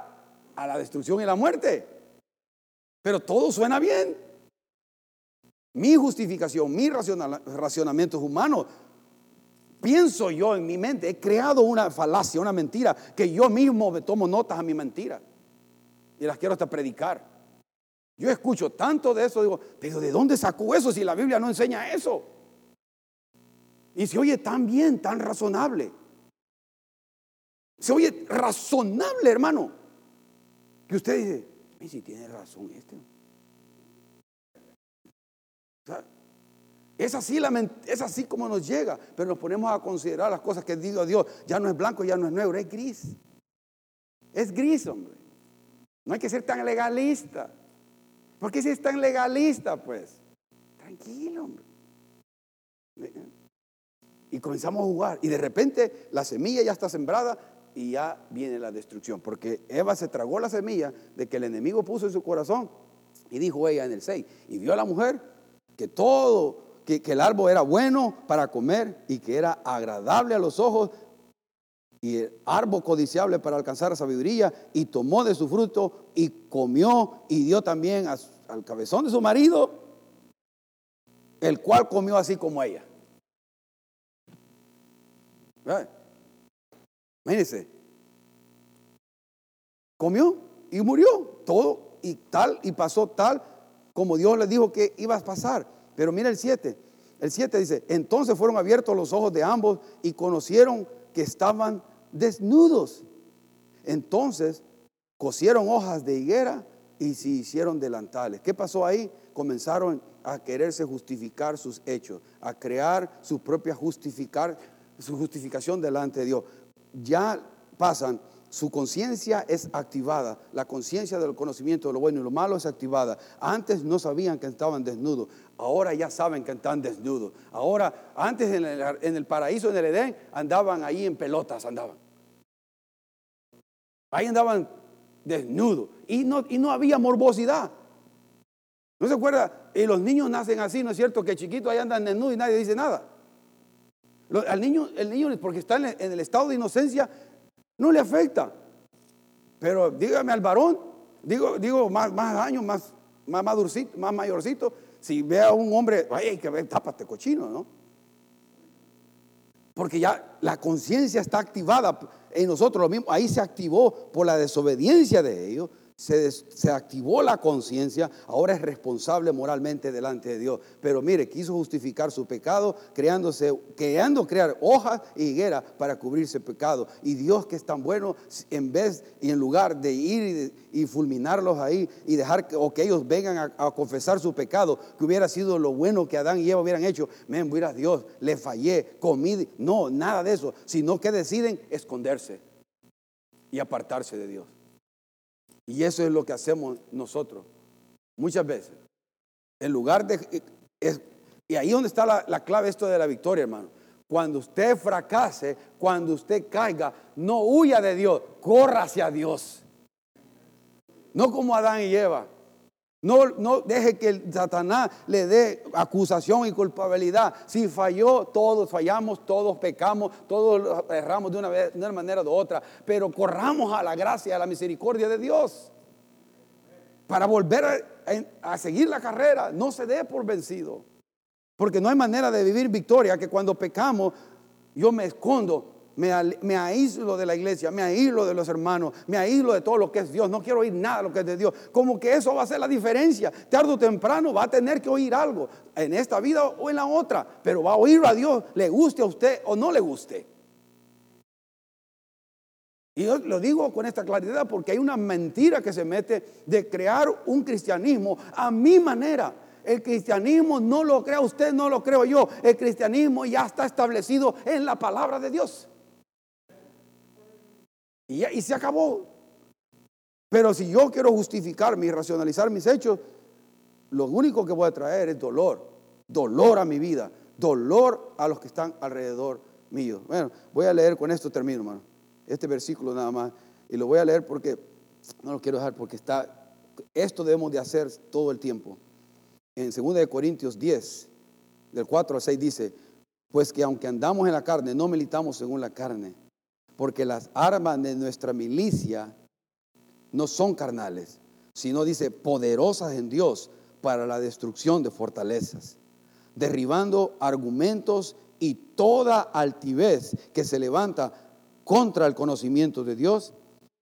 Speaker 1: a, la destrucción y la muerte. Pero todo suena bien. Mi justificación, mi racionamiento humano, pienso yo en mi mente, he creado una falacia, una mentira, que yo mismo me tomo notas a mi mentira. Y las quiero hasta predicar. Yo escucho tanto de eso, digo, pero ¿de dónde sacó eso si la Biblia no enseña eso? Y se oye tan bien, tan razonable. Se oye razonable, hermano. Que usted dice, y si tiene razón este. es así, es así como nos llega, pero nos ponemos a considerar las cosas que digo Dios. Ya no es blanco, ya no es negro, es gris. Es gris, hombre. No hay que ser tan legalista. ¿Por qué si es tan legalista, pues? Tranquilo, hombre y comenzamos a jugar. Y de repente la semilla ya está sembrada y ya viene la destrucción. Porque Eva se tragó la semilla de que el enemigo puso en su corazón. Y dijo ella en el 6, y vio a la mujer que todo, que, el árbol era bueno para comer y que era agradable a los ojos y el árbol codiciable para alcanzar sabiduría, y tomó de su fruto y comió y dio también al cabezón de su marido, el cual comió así como ella. Comió y murió. Todo y tal y pasó tal como Dios le dijo que iba a pasar. Pero mira el 7. El 7 dice, entonces fueron abiertos los ojos de ambos y conocieron que estaban desnudos. Entonces cosieron hojas de higuera y se hicieron delantales. ¿Qué pasó ahí? Comenzaron a quererse justificar sus hechos, a crear su propia justificar su justificación delante de Dios. Ya pasan su conciencia es activada, la conciencia del conocimiento de lo bueno y lo malo es activada. Antes no sabían que estaban desnudos, ahora ya saben que están desnudos. Ahora, antes en el, paraíso, en el Edén, andaban ahí en pelotas, andaban. Ahí andaban desnudos y no, y no había morbosidad. ¿No se acuerda? Y los niños nacen así, ¿no es cierto? Que chiquitos ahí andan desnudos y nadie dice nada. Al niño, el niño, porque está en el estado de inocencia, no le afecta. Pero dígame al varón, digo, digo más, más años, más, más madurcito, más mayorcito, si ve a un hombre, ay, que tápate cochino, ¿no? Porque ya la conciencia está activada en nosotros, lo mismo, ahí se activó por la desobediencia de ellos se, activó la conciencia, ahora es responsable moralmente delante de Dios. Pero mire, quiso justificar su pecado creándose, creando crear hojas y higuera para cubrirse pecado. Y Dios que es tan bueno, en vez y en lugar de ir y, fulminarlos ahí y dejar que, o que ellos vengan a, confesar su pecado, que hubiera sido lo bueno que Adán y Eva hubieran hecho, me voy a Dios, le fallé, comí, no, nada de eso, sino que deciden esconderse y apartarse de Dios. Y eso es lo que hacemos nosotros muchas veces. En lugar de... y ahí donde está la, la clave esto de la victoria, hermano. Cuando usted fracase, cuando usted caiga, no huya de Dios, corra hacia Dios. No como Adán y Eva. No, no deje que Satanás le dé acusación y culpabilidad. Si falló, todos fallamos, todos pecamos, todos erramos de una, de una manera u otra. Pero corramos a la gracia, a la misericordia de Dios. Para volver a, a seguir la carrera, no se dé por vencido. Porque no hay manera de vivir victoria que cuando pecamos yo me escondo me, aíslo de la iglesia, me aíslo de los hermanos, me aíslo de todo lo que es Dios. No quiero oír nada de lo que es de Dios. Como que eso va a ser la diferencia. Tarde o temprano va a tener que oír algo en esta vida o en la otra, pero va a oírlo a Dios, le guste a usted o no le guste. Y yo lo digo con esta claridad porque hay una mentira que se mete de crear un cristianismo a mi manera. El cristianismo no lo crea usted, no lo creo yo. El cristianismo ya está establecido en la palabra de Dios. Y, se acabó. Pero si yo quiero justificarme y racionalizar mis hechos, lo único que voy a traer es dolor. Dolor a mi vida. Dolor a los que están alrededor mío. Bueno, voy a leer con esto termino, hermano. Este versículo nada más. Y lo voy a leer porque no lo quiero dejar porque está. Esto debemos de hacer todo el tiempo. En 2 de Corintios 10, del 4 al 6 dice, pues que aunque andamos en la carne, no militamos según la carne porque las armas de nuestra milicia no son carnales, sino dice poderosas en Dios para la destrucción de fortalezas, derribando argumentos y toda altivez que se levanta contra el conocimiento de Dios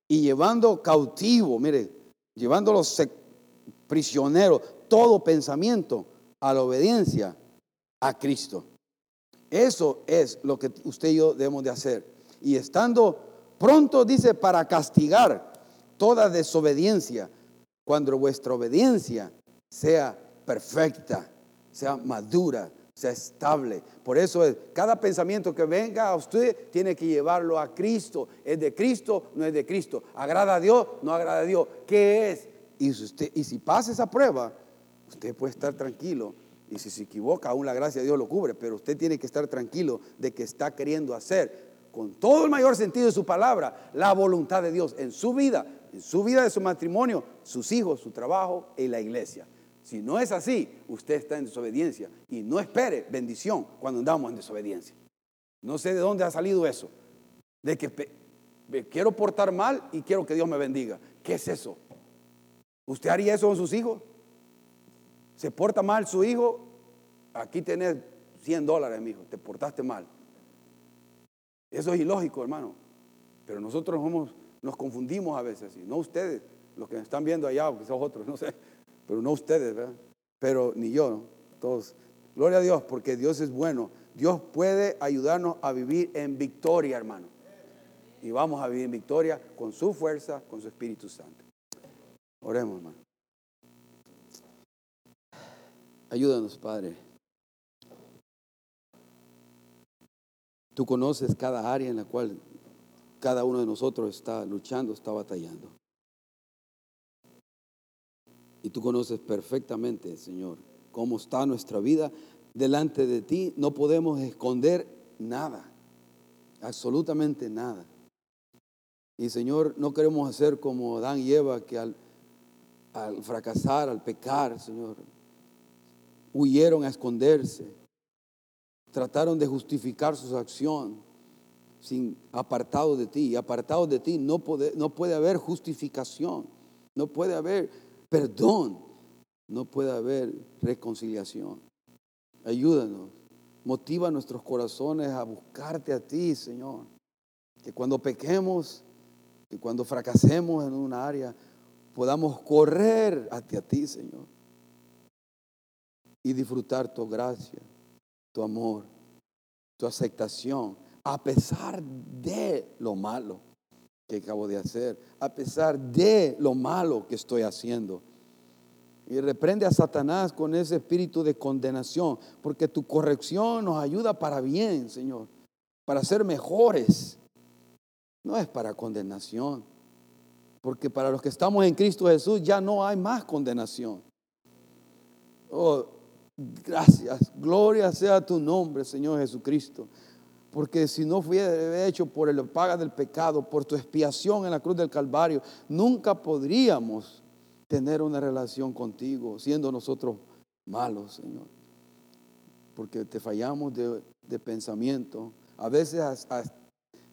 Speaker 1: y llevando cautivo, mire, llevándolos prisioneros, todo pensamiento a la obediencia a Cristo. Eso es lo que usted y yo debemos de hacer y estando pronto, dice, para castigar toda desobediencia, cuando vuestra obediencia sea perfecta, sea madura, sea estable. Por eso es, cada pensamiento que venga a usted tiene que llevarlo a Cristo. ¿Es de Cristo? No es de Cristo. ¿Agrada a Dios? No agrada a Dios. ¿Qué es? Y si, y si pasa esa prueba, usted puede estar tranquilo. Y si se equivoca, aún la gracia de Dios lo cubre. Pero usted tiene que estar tranquilo de que está queriendo hacer con todo el mayor sentido de su palabra, la voluntad de Dios en su vida, en su vida de su matrimonio, sus hijos, su trabajo y la iglesia. Si no es así, usted está en desobediencia y no espere bendición cuando andamos en desobediencia. No sé de dónde ha salido eso, de que me quiero portar mal y quiero que Dios me bendiga. ¿Qué es eso? ¿Usted haría eso con sus hijos? ¿Se porta mal su hijo? Aquí tenés 100 dólares, mi hijo, te portaste mal. Eso es ilógico, hermano. Pero nosotros nos confundimos a veces, no ustedes, los que me están viendo allá, quizás otros, no sé, pero no ustedes, ¿verdad? Pero ni yo, todos. Gloria a Dios, porque Dios es bueno. Dios puede ayudarnos a vivir en victoria, hermano. Y vamos a vivir en victoria con su fuerza, con su Espíritu Santo. Oremos, hermano. Ayúdanos, Padre. Tú conoces cada área en la cual cada uno de nosotros está luchando, está batallando. Y tú conoces perfectamente, Señor, cómo está nuestra vida delante de ti. No podemos esconder nada, absolutamente nada. Y Señor, no queremos hacer como Adán y Eva que al, al fracasar, al pecar, Señor, huyeron a esconderse, trataron de justificar su acción sin apartado de ti. Apartado de ti no puede, no puede haber justificación, no puede haber perdón, no puede haber reconciliación. Ayúdanos, motiva nuestros corazones a buscarte a ti, Señor. Que cuando pequemos, que cuando fracasemos en un área, podamos correr hacia ti, Señor. Y disfrutar tu gracia, tu amor, tu aceptación, a pesar de lo malo que acabo de hacer, a pesar de lo malo que estoy haciendo. Y reprende a Satanás con ese espíritu de condenación, porque tu corrección nos ayuda para bien, Señor, para ser mejores. No es para condenación, porque para los que estamos en Cristo Jesús ya no hay más condenación. Oh, gracias, gloria sea tu nombre, Señor Jesucristo. Porque si no fuera hecho por el paga del pecado, por tu expiación en la cruz del Calvario, nunca podríamos tener una relación contigo, siendo nosotros malos, Señor. Porque te fallamos de, pensamiento. A veces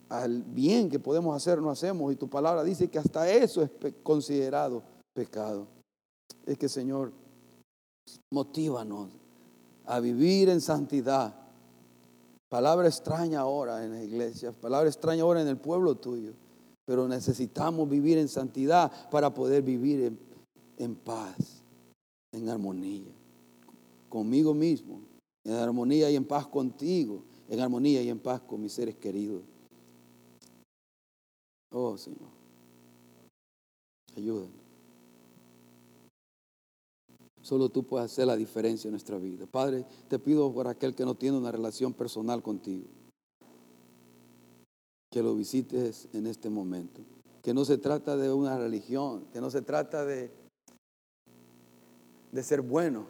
Speaker 1: al bien que podemos hacer no hacemos. Y tu palabra dice que hasta eso es considerado pecado. Es que, Señor, motívanos a vivir en santidad Palabra extraña ahora en la iglesia, palabra extraña ahora en el pueblo tuyo, pero necesitamos vivir en santidad para poder vivir en, paz, en armonía, conmigo mismo, en armonía y en paz contigo, en armonía y en paz con mis seres queridos. Oh Señor, ayúdanos. Solo tú puedes hacer la diferencia en nuestra vida. Padre, te pido por aquel que no tiene una relación personal contigo, que lo visites en este momento. Que no se trata de una religión, que no se trata de, de ser bueno,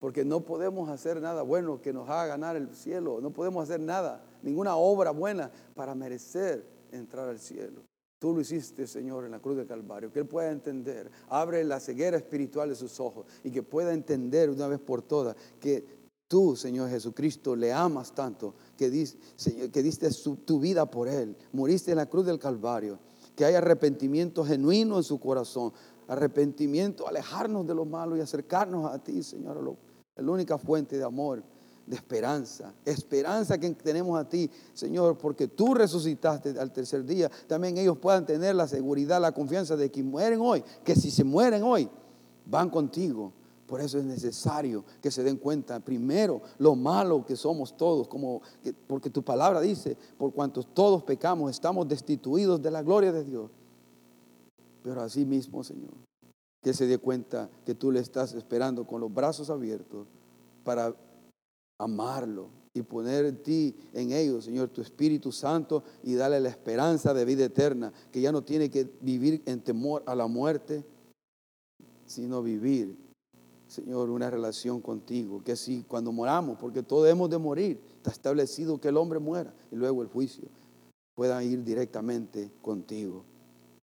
Speaker 1: porque no podemos hacer nada bueno que nos haga ganar el cielo, no podemos hacer nada, ninguna obra buena para merecer entrar al cielo. Tú lo hiciste, Señor, en la cruz del Calvario, que Él pueda entender, abre la ceguera espiritual de sus ojos y que pueda entender una vez por todas que tú, Señor Jesucristo, le amas tanto, que, que diste tu vida por Él, moriste en la cruz del Calvario, que hay arrepentimiento genuino en su corazón, arrepentimiento, alejarnos de lo malo y acercarnos a ti, Señor, la única fuente de amor de esperanza, esperanza que tenemos a ti, Señor, porque tú resucitaste al tercer día, también ellos puedan tener la seguridad, la confianza de que mueren hoy, que si se mueren hoy, van contigo. Por eso es necesario que se den cuenta primero lo malo que somos todos, como porque tu palabra dice, por cuanto todos pecamos, estamos destituidos de la gloria de Dios. Pero así mismo, Señor, que se dé cuenta que tú le estás esperando con los brazos abiertos para amarlo y poner en ti, en ellos, Señor, tu Espíritu Santo y darle la esperanza de vida eterna, que ya no tiene que vivir en temor a la muerte, sino vivir, Señor, una relación contigo, que si cuando moramos, porque todos hemos de morir, está establecido que el hombre muera y luego el juicio, puedan ir directamente contigo.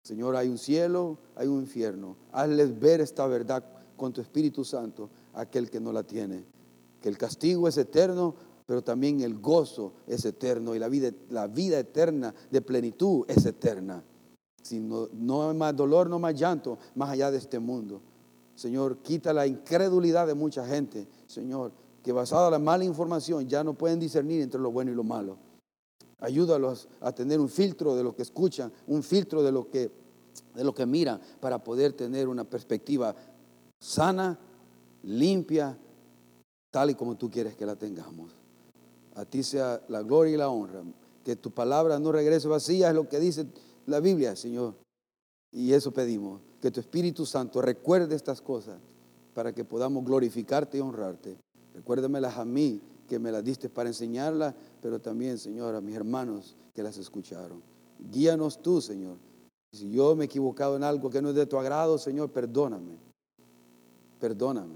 Speaker 1: Señor, hay un cielo, hay un infierno. Hazles ver esta verdad con tu Espíritu Santo aquel que no la tiene que el castigo es eterno, pero también el gozo es eterno y la vida, la vida eterna de plenitud es eterna. Si no, hay más dolor, no más llanto, más allá de este mundo. Señor, quita la incredulidad de mucha gente, Señor, que basada en la mala información ya no pueden discernir entre lo bueno y lo malo. Ayúdalos a tener un filtro de lo que escuchan, un filtro de lo que, de lo que miran, para poder tener una perspectiva sana, limpia tal y como tú quieres que la tengamos. A ti sea la gloria y la honra. Que tu palabra no regrese vacía, es lo que dice la Biblia, Señor. Y eso pedimos, que tu Espíritu Santo recuerde estas cosas para que podamos glorificarte y honrarte. Recuérdamelas a mí, que me las diste para enseñarlas, pero también, Señor, a mis hermanos que las escucharon. Guíanos tú, Señor. Si yo me he equivocado en algo que no es de tu agrado, Señor, perdóname. Perdóname.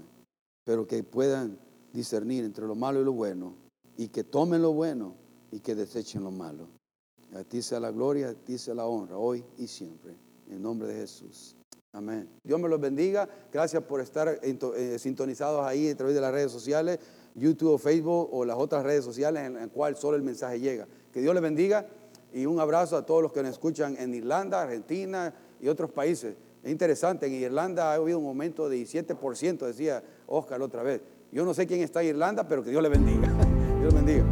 Speaker 1: Pero que puedan discernir entre lo malo y lo bueno y que tomen lo bueno y que desechen lo malo. A ti sea la gloria, a ti sea la honra, hoy y siempre. En nombre de Jesús. Amén. Dios me los bendiga. Gracias por estar eh, sintonizados ahí a través de las redes sociales, YouTube, Facebook o las otras redes sociales en las cuales solo el mensaje llega. Que Dios les bendiga y un abrazo a todos los que nos escuchan en Irlanda, Argentina y otros países. Es interesante, en Irlanda ha habido un aumento de 17%, decía Oscar otra vez. Yo no sé quién está en Irlanda, pero que Dios le bendiga. Dios bendiga.